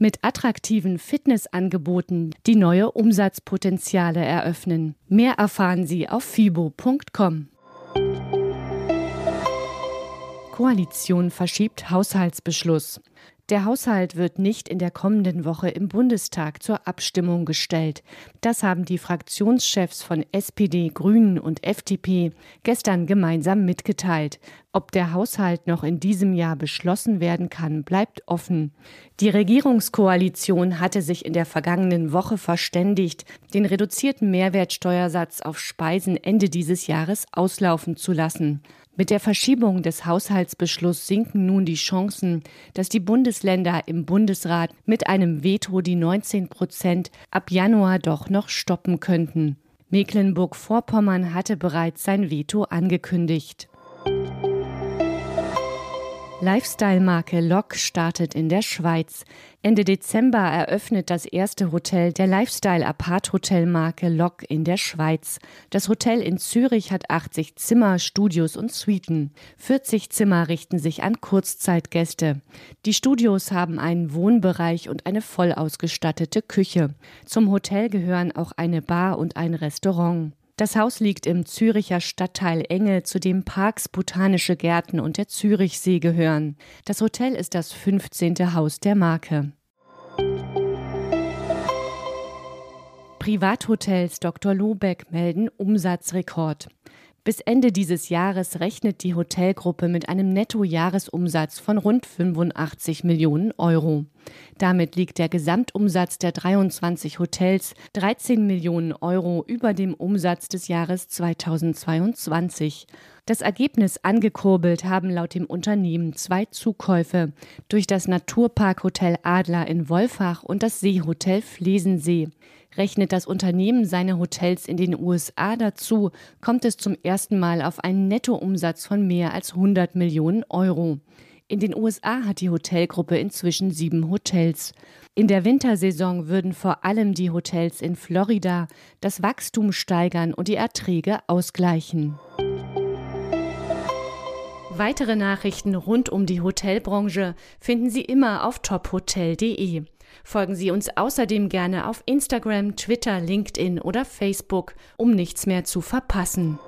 mit attraktiven Fitnessangeboten, die neue Umsatzpotenziale eröffnen. Mehr erfahren Sie auf fibo.com. Koalition verschiebt Haushaltsbeschluss. Der Haushalt wird nicht in der kommenden Woche im Bundestag zur Abstimmung gestellt. Das haben die Fraktionschefs von SPD, Grünen und FDP gestern gemeinsam mitgeteilt. Ob der Haushalt noch in diesem Jahr beschlossen werden kann, bleibt offen. Die Regierungskoalition hatte sich in der vergangenen Woche verständigt, den reduzierten Mehrwertsteuersatz auf Speisen Ende dieses Jahres auslaufen zu lassen. Mit der Verschiebung des Haushaltsbeschlusses sinken nun die Chancen, dass die Bundesländer im Bundesrat mit einem Veto die 19 Prozent ab Januar doch noch stoppen könnten. Mecklenburg-Vorpommern hatte bereits sein Veto angekündigt. Lifestyle-Marke Lok startet in der Schweiz. Ende Dezember eröffnet das erste Hotel der Lifestyle-Apart-Hotel-Marke Lok in der Schweiz. Das Hotel in Zürich hat 80 Zimmer, Studios und Suiten. 40 Zimmer richten sich an Kurzzeitgäste. Die Studios haben einen Wohnbereich und eine voll ausgestattete Küche. Zum Hotel gehören auch eine Bar und ein Restaurant. Das Haus liegt im Züricher Stadtteil Enge, zu dem Parks, botanische Gärten und der Zürichsee gehören. Das Hotel ist das 15. Haus der Marke. Privathotels Dr. Lobeck melden Umsatzrekord. Bis Ende dieses Jahres rechnet die Hotelgruppe mit einem Nettojahresumsatz von rund 85 Millionen Euro. Damit liegt der Gesamtumsatz der 23 Hotels 13 Millionen Euro über dem Umsatz des Jahres 2022. Das Ergebnis angekurbelt haben laut dem Unternehmen zwei Zukäufe durch das Naturparkhotel Adler in Wolfach und das Seehotel Flesensee. Rechnet das Unternehmen seine Hotels in den USA dazu, kommt es zum ersten Mal auf einen Nettoumsatz von mehr als 100 Millionen Euro. In den USA hat die Hotelgruppe inzwischen sieben Hotels. In der Wintersaison würden vor allem die Hotels in Florida das Wachstum steigern und die Erträge ausgleichen. Weitere Nachrichten rund um die Hotelbranche finden Sie immer auf tophotel.de. Folgen Sie uns außerdem gerne auf Instagram, Twitter, LinkedIn oder Facebook, um nichts mehr zu verpassen.